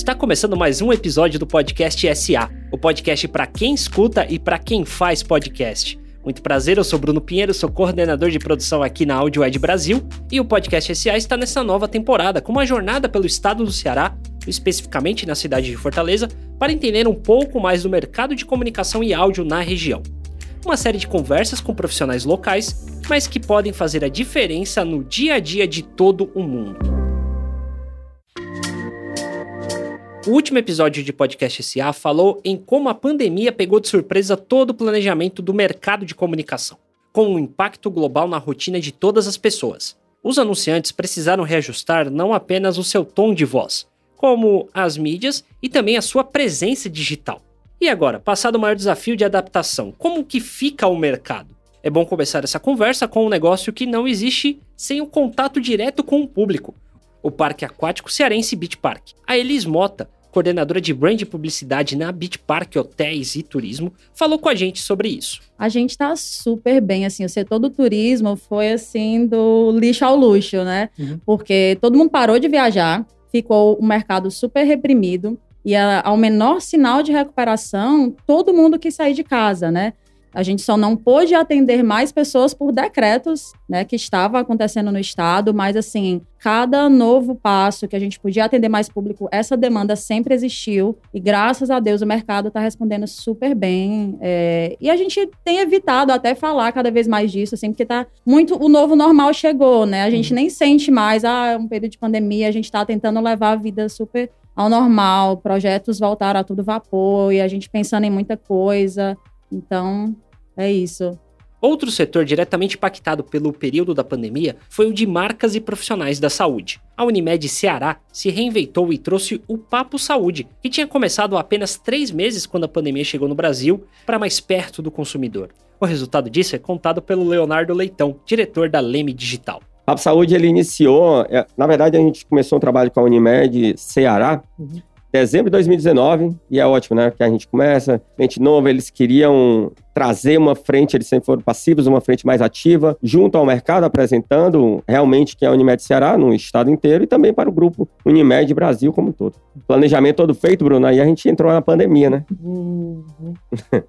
Está começando mais um episódio do podcast SA, o podcast para quem escuta e para quem faz podcast. Muito prazer, eu sou Bruno Pinheiro, sou coordenador de produção aqui na Audio Ed Brasil e o podcast SA está nessa nova temporada com uma jornada pelo estado do Ceará, especificamente na cidade de Fortaleza, para entender um pouco mais do mercado de comunicação e áudio na região. Uma série de conversas com profissionais locais, mas que podem fazer a diferença no dia a dia de todo o mundo. O último episódio de Podcast SA falou em como a pandemia pegou de surpresa todo o planejamento do mercado de comunicação, com um impacto global na rotina de todas as pessoas. Os anunciantes precisaram reajustar não apenas o seu tom de voz, como as mídias e também a sua presença digital. E agora, passado o maior desafio de adaptação, como que fica o mercado? É bom começar essa conversa com um negócio que não existe sem o um contato direto com o público, o Parque Aquático Cearense Beach Park. A Elis Mota, coordenadora de brand e publicidade na Beach Park Hotéis e Turismo, falou com a gente sobre isso. A gente está super bem, assim, o setor do turismo foi assim do lixo ao luxo, né? Uhum. Porque todo mundo parou de viajar, ficou o mercado super reprimido e ao menor sinal de recuperação, todo mundo quis sair de casa, né? A gente só não pôde atender mais pessoas por decretos, né, que estava acontecendo no estado, mas assim, cada novo passo que a gente podia atender mais público, essa demanda sempre existiu e graças a Deus o mercado está respondendo super bem. É, e a gente tem evitado até falar cada vez mais disso, assim, porque tá muito o novo normal chegou, né? A gente uhum. nem sente mais, ah, é um período de pandemia, a gente está tentando levar a vida super ao normal, projetos voltaram a tudo vapor e a gente pensando em muita coisa. Então, é isso. Outro setor diretamente impactado pelo período da pandemia foi o de marcas e profissionais da saúde. A Unimed Ceará se reinventou e trouxe o Papo Saúde, que tinha começado há apenas três meses quando a pandemia chegou no Brasil, para mais perto do consumidor. O resultado disso é contado pelo Leonardo Leitão, diretor da Leme Digital. Papo Saúde ele iniciou, é, na verdade a gente começou um trabalho com a Unimed Ceará, uhum dezembro de 2019, e é ótimo, né? Que a gente começa, gente nova, eles queriam trazer uma frente, eles sempre foram passivos, uma frente mais ativa, junto ao mercado, apresentando realmente que é a Unimed Ceará no estado inteiro e também para o grupo Unimed Brasil como um todo. Planejamento todo feito, Bruno, aí a gente entrou na pandemia, né? Uhum.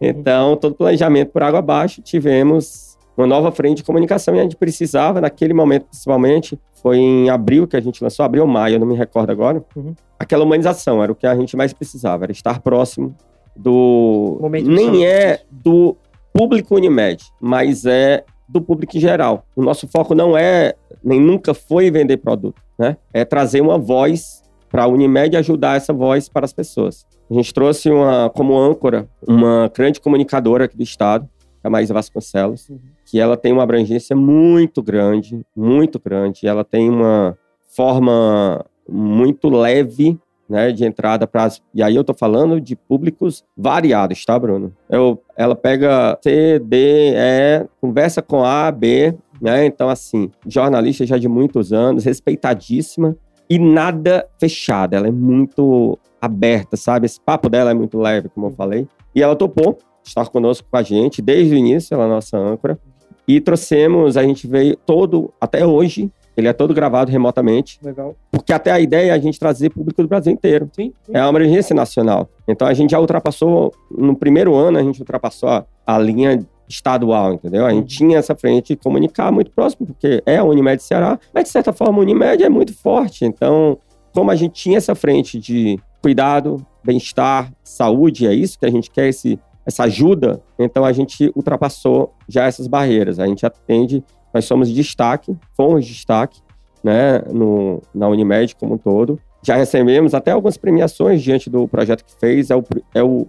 então, todo planejamento por água abaixo, tivemos uma nova frente de comunicação e a gente precisava, naquele momento principalmente, foi em abril que a gente lançou, abril ou maio, eu não me recordo agora, uhum. aquela humanização era o que a gente mais precisava, era estar próximo do... Momento nem é do público Unimed, mas é do público em geral. O nosso foco não é, nem nunca foi vender produto, né? É trazer uma voz para a Unimed e ajudar essa voz para as pessoas. A gente trouxe uma, como âncora uma grande comunicadora aqui do estado, a Maísa Vasconcelos, uhum. que ela tem uma abrangência muito grande, muito grande. Ela tem uma forma muito leve né, de entrada para E aí eu estou falando de públicos variados, tá, Bruno? Eu, ela pega C, D, E, conversa com A, B, né? Então, assim, jornalista já de muitos anos, respeitadíssima e nada fechada. Ela é muito aberta, sabe? Esse papo dela é muito leve, como eu falei. E ela topou estar conosco com a gente desde o início, ela é a nossa âncora. E trouxemos, a gente veio todo, até hoje, ele é todo gravado remotamente. Legal. Porque até a ideia é a gente trazer público do Brasil inteiro. Sim, sim. É uma emergência nacional. Então a gente já ultrapassou, no primeiro ano, a gente ultrapassou a, a linha estadual, entendeu? A gente uhum. tinha essa frente de comunicar muito próximo, porque é a Unimed Ceará, mas de certa forma a Unimed é muito forte. Então, como a gente tinha essa frente de cuidado, bem-estar, saúde, é isso que a gente quer, esse essa ajuda, então a gente ultrapassou já essas barreiras. A gente atende, nós somos destaque, fomos destaque, né, no, na Unimed como um todo. Já recebemos até algumas premiações diante do projeto que fez, é o, é o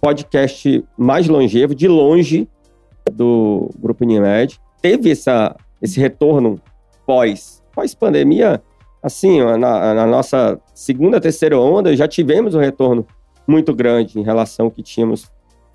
podcast mais longevo, de longe, do Grupo Unimed. Teve essa, esse retorno pós, pós-pandemia, assim, na, na, nossa segunda, terceira onda, já tivemos um retorno muito grande em relação ao que tínhamos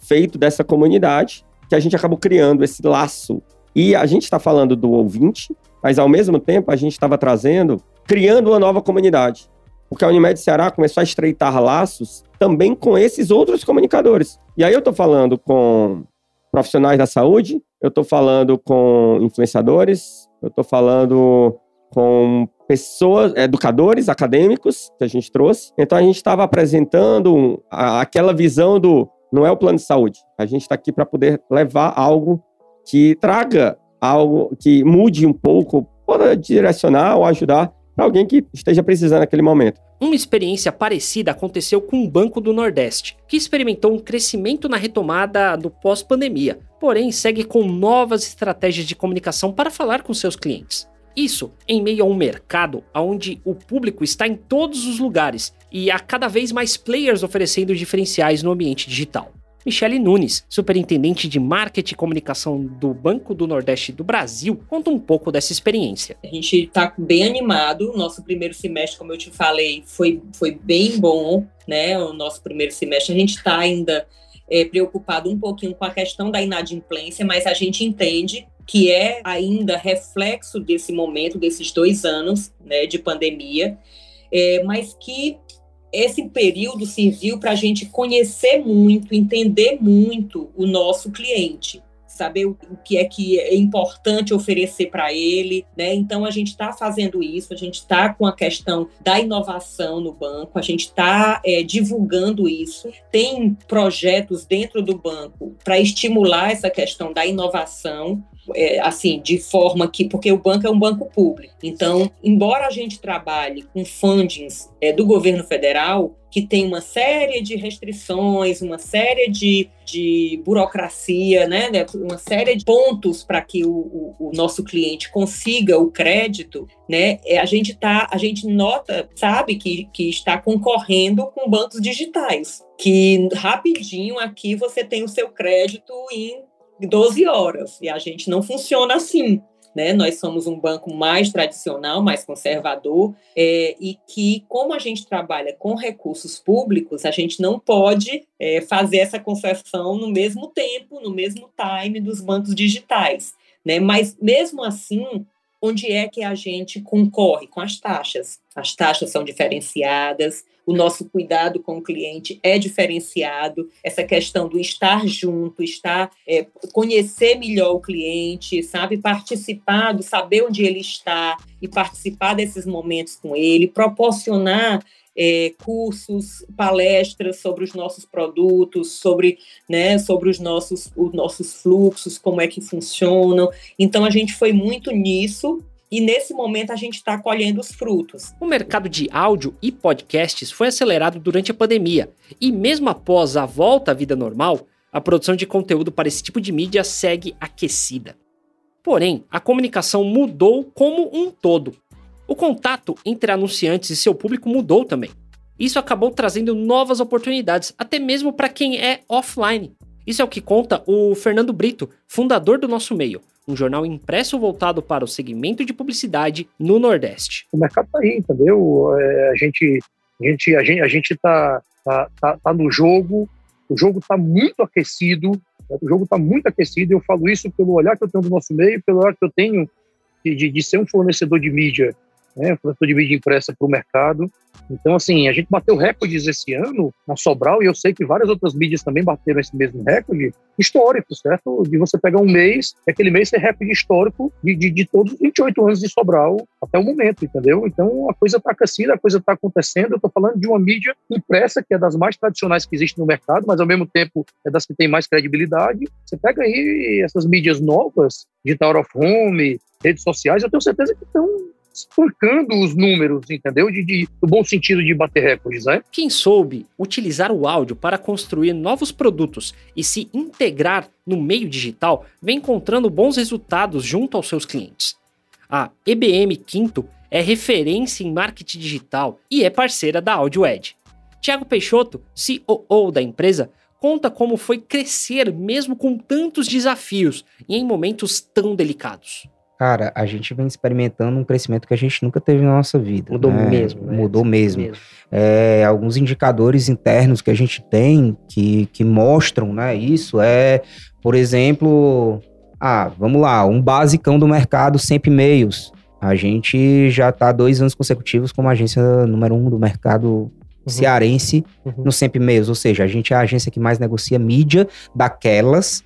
feito dessa comunidade, que a gente acabou criando esse laço. E a gente está falando do ouvinte, mas ao mesmo tempo a gente estava trazendo, criando uma nova comunidade. Porque a Unimed Ceará começou a estreitar laços também com esses outros comunicadores. E aí eu estou falando com profissionais da saúde, eu estou falando com influenciadores, eu estou falando com pessoas, educadores, acadêmicos que a gente trouxe. Então a gente estava apresentando aquela visão do não é o plano de saúde. A gente está aqui para poder levar algo que traga algo que mude um pouco, para direcionar ou ajudar para alguém que esteja precisando naquele momento. Uma experiência parecida aconteceu com o Banco do Nordeste, que experimentou um crescimento na retomada do pós-pandemia, porém segue com novas estratégias de comunicação para falar com seus clientes. Isso em meio a um mercado onde o público está em todos os lugares e há cada vez mais players oferecendo diferenciais no ambiente digital. Michele Nunes, superintendente de marketing e comunicação do Banco do Nordeste do Brasil, conta um pouco dessa experiência. A gente está bem animado. Nosso primeiro semestre, como eu te falei, foi, foi bem bom, né? O nosso primeiro semestre. A gente está ainda é, preocupado um pouquinho com a questão da inadimplência, mas a gente entende que é ainda reflexo desse momento, desses dois anos né, de pandemia, é, mas que esse período serviu para a gente conhecer muito, entender muito o nosso cliente, saber o que é que é importante oferecer para ele, né? Então a gente está fazendo isso, a gente está com a questão da inovação no banco, a gente está é, divulgando isso, tem projetos dentro do banco para estimular essa questão da inovação é, assim, de forma que, porque o banco é um banco público. Então, embora a gente trabalhe com fundings é, do governo federal, que tem uma série de restrições, uma série de, de burocracia, né, né uma série de pontos para que o, o, o, nosso cliente consiga o crédito, né, é, a gente tá, a gente nota, sabe que, que está concorrendo com bancos digitais, que rapidinho aqui você tem o seu crédito em 12 horas. E a gente não funciona assim. Né? Nós somos um banco mais tradicional, mais conservador, é, e que, como a gente trabalha com recursos públicos, a gente não pode é, fazer essa concessão no mesmo tempo, no mesmo time dos bancos digitais. Né? Mas, mesmo assim, onde é que a gente concorre com as taxas? As taxas são diferenciadas, o nosso cuidado com o cliente é diferenciado, essa questão do estar junto, estar, é, conhecer melhor o cliente, sabe, participar do saber onde ele está e participar desses momentos com ele, proporcionar é, cursos, palestras sobre os nossos produtos, sobre, né, sobre os nossos, os nossos fluxos, como é que funcionam. Então a gente foi muito nisso e nesse momento a gente está colhendo os frutos. O mercado de áudio e podcasts foi acelerado durante a pandemia, e mesmo após a volta à vida normal, a produção de conteúdo para esse tipo de mídia segue aquecida. Porém, a comunicação mudou como um todo. O contato entre anunciantes e seu público mudou também. Isso acabou trazendo novas oportunidades, até mesmo para quem é offline. Isso é o que conta o Fernando Brito, fundador do nosso meio, um jornal impresso voltado para o segmento de publicidade no Nordeste. O mercado está aí, entendeu? É, a gente a gente a gente a gente está tá, tá, tá no jogo, o jogo está muito aquecido, né? o jogo está muito aquecido. Eu falo isso pelo olhar que eu tenho do nosso meio, pelo olhar que eu tenho de, de, de ser um fornecedor de mídia né, fornecedor de mídia impressa para o mercado. Então, assim, a gente bateu recordes esse ano na Sobral, e eu sei que várias outras mídias também bateram esse mesmo recorde histórico, certo? De você pegar um mês, aquele mês ser recorde histórico de, de, de, todos os 28 anos de Sobral até o momento, entendeu? Então, a coisa está aquecida, a coisa está acontecendo. Eu estou falando de uma mídia impressa, que é das mais tradicionais que existe no mercado, mas ao mesmo tempo é das que tem mais credibilidade. Você pega aí essas mídias novas, Digital of Home, redes sociais, eu tenho certeza que estão espancando os números, entendeu? De, de, bom sentido de bater recordes, né? Quem soube utilizar o áudio para construir novos produtos e se integrar no meio digital vem encontrando bons resultados junto aos seus clientes. A EBM Quinto é referência em marketing digital e é parceira da AudioEd. Tiago Peixoto, CEO da empresa, conta como foi crescer mesmo com tantos desafios e em momentos tão delicados. Cara, a gente vem experimentando um crescimento que a gente nunca teve na nossa vida. Mudou né? mesmo. Né? Mudou mesmo. mesmo. É, alguns indicadores internos que a gente tem que, que mostram né, isso é, por exemplo, ah, vamos lá, um basicão do mercado, sempre e-mails. A gente já está dois anos consecutivos como agência número um do mercado uhum. cearense uhum. no sempre e-mails. Ou seja, a gente é a agência que mais negocia mídia daquelas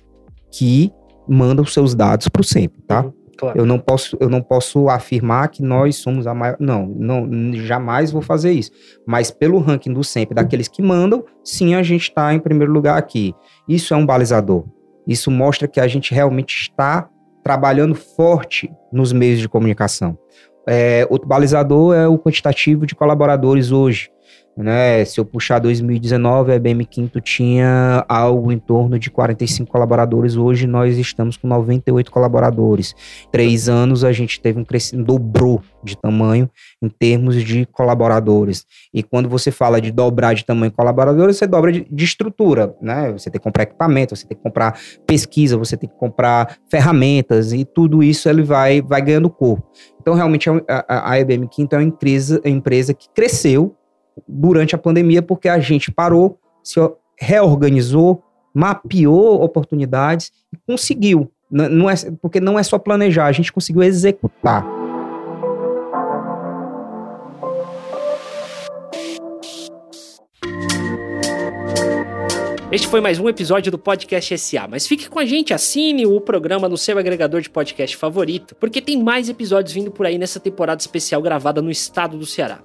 que mandam seus dados para o sempre, tá? Uhum. Claro. Eu, não posso, eu não posso afirmar que nós somos a maior. Não, não, jamais vou fazer isso. Mas pelo ranking do sempre, daqueles que mandam, sim, a gente está em primeiro lugar aqui. Isso é um balizador. Isso mostra que a gente realmente está trabalhando forte nos meios de comunicação. É, outro balizador é o quantitativo de colaboradores hoje. Né? Se eu puxar 2019, a IBM Quinto tinha algo em torno de 45 colaboradores. Hoje nós estamos com 98 colaboradores. Três anos a gente teve um crescimento, dobrou de tamanho em termos de colaboradores. E quando você fala de dobrar de tamanho colaboradores, você dobra de, de estrutura, né? Você tem que comprar equipamento, você tem que comprar pesquisa, você tem que comprar ferramentas e tudo isso ele vai, vai ganhando corpo. Então, realmente, a, a IBM Quinto é uma empresa, uma empresa que cresceu durante a pandemia, porque a gente parou, se reorganizou, mapeou oportunidades e conseguiu. Não é, porque não é só planejar, a gente conseguiu executar. Este foi mais um episódio do Podcast SA, mas fique com a gente, assine o programa no seu agregador de podcast favorito, porque tem mais episódios vindo por aí nessa temporada especial gravada no estado do Ceará.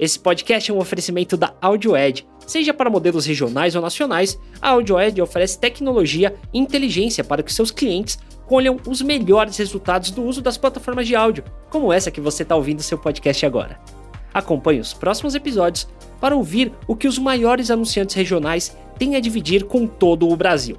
Esse podcast é um oferecimento da AudioEd. Seja para modelos regionais ou nacionais, a AudioEd oferece tecnologia e inteligência para que seus clientes colham os melhores resultados do uso das plataformas de áudio, como essa que você está ouvindo seu podcast agora. Acompanhe os próximos episódios para ouvir o que os maiores anunciantes regionais têm a dividir com todo o Brasil.